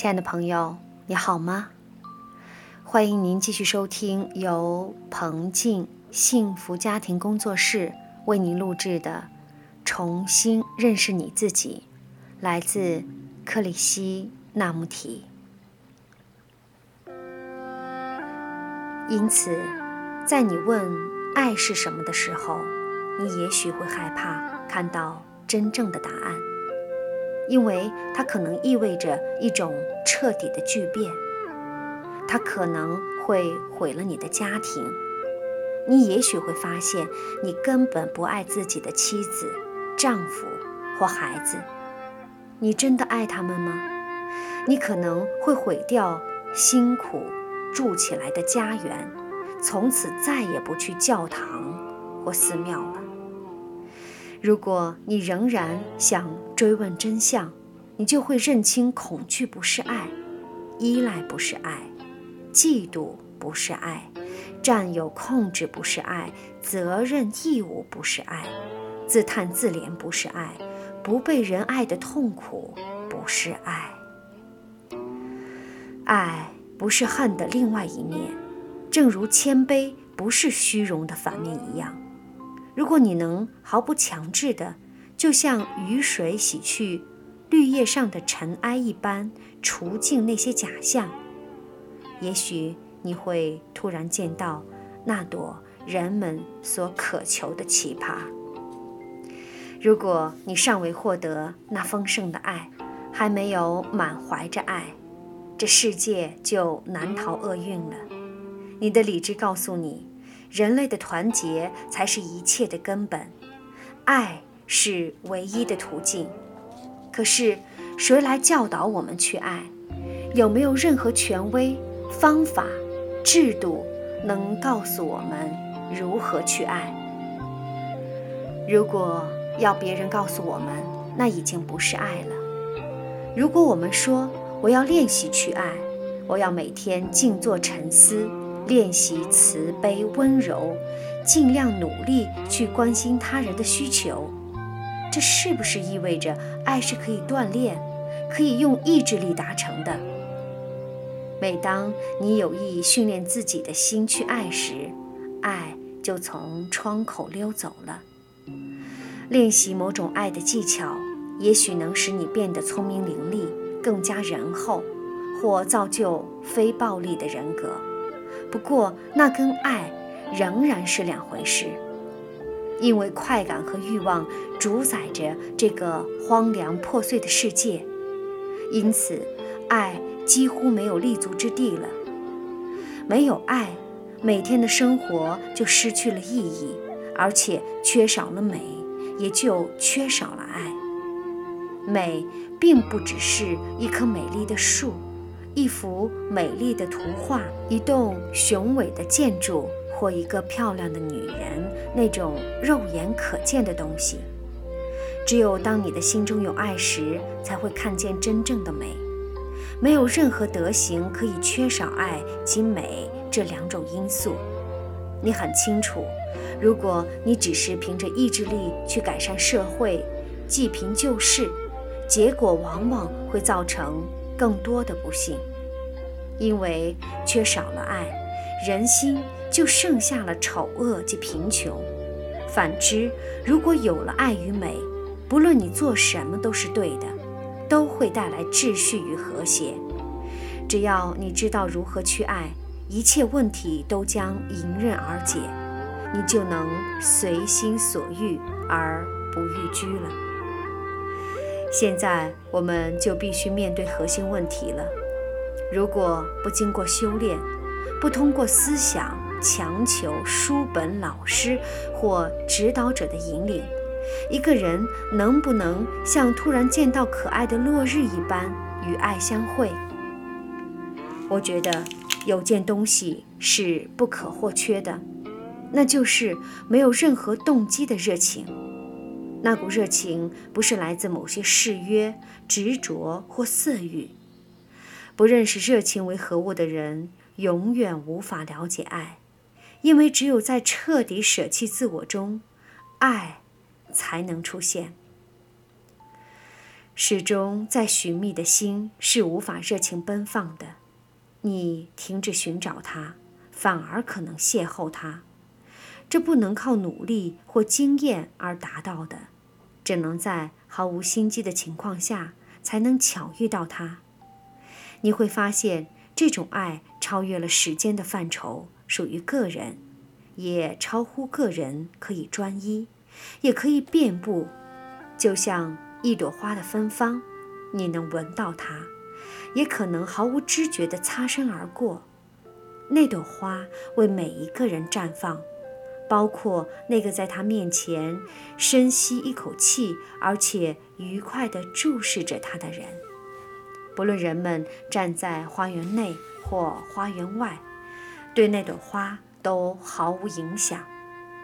亲爱的朋友，你好吗？欢迎您继续收听由彭静幸福家庭工作室为您录制的《重新认识你自己》，来自克里希那穆提。因此，在你问爱是什么的时候，你也许会害怕看到真正的答案。因为它可能意味着一种彻底的巨变，它可能会毁了你的家庭。你也许会发现，你根本不爱自己的妻子、丈夫或孩子。你真的爱他们吗？你可能会毁掉辛苦筑起来的家园，从此再也不去教堂或寺庙了。如果你仍然想追问真相，你就会认清：恐惧不是爱，依赖不是爱，嫉妒不是爱，占有控制不是爱，责任义务不是爱，自叹自怜不是爱，不被人爱的痛苦不是爱。爱不是恨的另外一面，正如谦卑不是虚荣的反面一样。如果你能毫不强制的，就像雨水洗去绿叶上的尘埃一般，除尽那些假象，也许你会突然见到那朵人们所渴求的奇葩。如果你尚未获得那丰盛的爱，还没有满怀着爱，这世界就难逃厄运了。你的理智告诉你。人类的团结才是一切的根本，爱是唯一的途径。可是，谁来教导我们去爱？有没有任何权威、方法、制度能告诉我们如何去爱？如果要别人告诉我们，那已经不是爱了。如果我们说我要练习去爱，我要每天静坐沉思。练习慈悲温柔，尽量努力去关心他人的需求，这是不是意味着爱是可以锻炼、可以用意志力达成的？每当你有意训练自己的心去爱时，爱就从窗口溜走了。练习某种爱的技巧，也许能使你变得聪明伶俐、更加仁厚，或造就非暴力的人格。不过，那跟爱仍然是两回事，因为快感和欲望主宰着这个荒凉破碎的世界，因此，爱几乎没有立足之地了。没有爱，每天的生活就失去了意义，而且缺少了美，也就缺少了爱。美并不只是一棵美丽的树。一幅美丽的图画，一栋雄伟的建筑，或一个漂亮的女人，那种肉眼可见的东西。只有当你的心中有爱时，才会看见真正的美。没有任何德行可以缺少爱及美这两种因素。你很清楚，如果你只是凭着意志力去改善社会、济贫救世，结果往往会造成。更多的不幸，因为缺少了爱，人心就剩下了丑恶及贫穷。反之，如果有了爱与美，不论你做什么都是对的，都会带来秩序与和谐。只要你知道如何去爱，一切问题都将迎刃而解，你就能随心所欲而不逾矩了。现在我们就必须面对核心问题了。如果不经过修炼，不通过思想强求、书本、老师或指导者的引领，一个人能不能像突然见到可爱的落日一般与爱相会？我觉得有件东西是不可或缺的，那就是没有任何动机的热情。那股热情不是来自某些誓约、执着或色欲。不认识热情为何物的人，永远无法了解爱，因为只有在彻底舍弃自我中，爱才能出现。始终在寻觅的心是无法热情奔放的。你停止寻找它，反而可能邂逅它。这不能靠努力或经验而达到的，只能在毫无心机的情况下才能巧遇到它。你会发现，这种爱超越了时间的范畴，属于个人，也超乎个人可以专一，也可以遍布，就像一朵花的芬芳，你能闻到它，也可能毫无知觉地擦身而过。那朵花为每一个人绽放。包括那个在他面前深吸一口气，而且愉快地注视着他的人。不论人们站在花园内或花园外，对那朵花都毫无影响。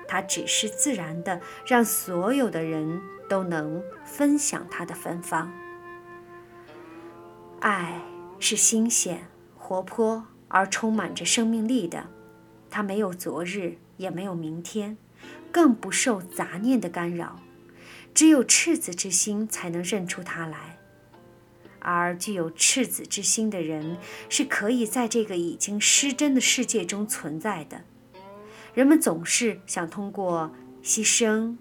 它只是自然地让所有的人都能分享它的芬芳。爱是新鲜、活泼而充满着生命力的，它没有昨日。也没有明天，更不受杂念的干扰。只有赤子之心才能认出它来，而具有赤子之心的人是可以在这个已经失真的世界中存在的。人们总是想通过牺牲、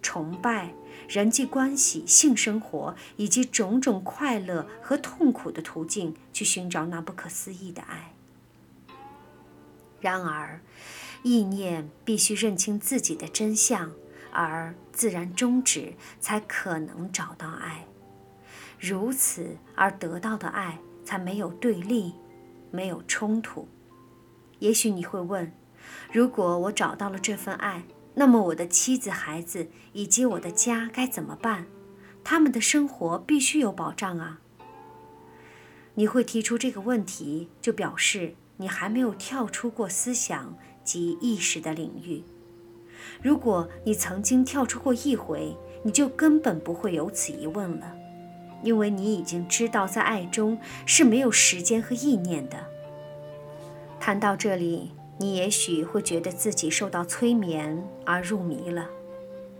崇拜、人际关系、性生活以及种种快乐和痛苦的途径去寻找那不可思议的爱。然而，意念必须认清自己的真相，而自然终止，才可能找到爱。如此而得到的爱，才没有对立，没有冲突。也许你会问：如果我找到了这份爱，那么我的妻子、孩子以及我的家该怎么办？他们的生活必须有保障啊！你会提出这个问题，就表示你还没有跳出过思想。及意识的领域。如果你曾经跳出过一回，你就根本不会有此疑问了，因为你已经知道，在爱中是没有时间和意念的。谈到这里，你也许会觉得自己受到催眠而入迷了。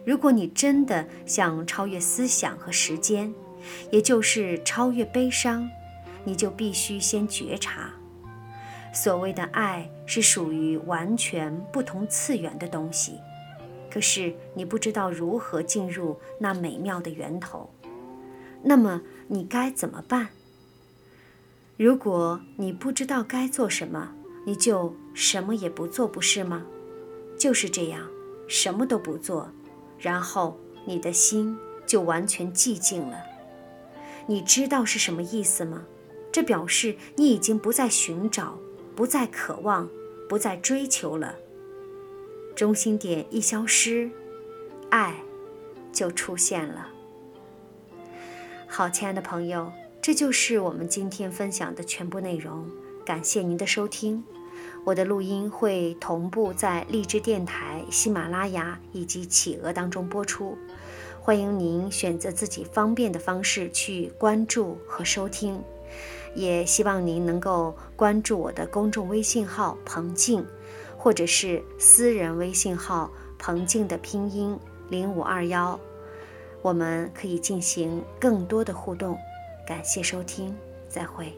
如果你真的想超越思想和时间，也就是超越悲伤，你就必须先觉察。所谓的爱是属于完全不同次元的东西，可是你不知道如何进入那美妙的源头，那么你该怎么办？如果你不知道该做什么，你就什么也不做，不是吗？就是这样，什么都不做，然后你的心就完全寂静了。你知道是什么意思吗？这表示你已经不再寻找。不再渴望，不再追求了。中心点一消失，爱就出现了。好，亲爱的朋友，这就是我们今天分享的全部内容。感谢您的收听，我的录音会同步在荔枝电台、喜马拉雅以及企鹅当中播出。欢迎您选择自己方便的方式去关注和收听。也希望您能够关注我的公众微信号“彭静”，或者是私人微信号“彭静”的拼音零五二幺，我们可以进行更多的互动。感谢收听，再会。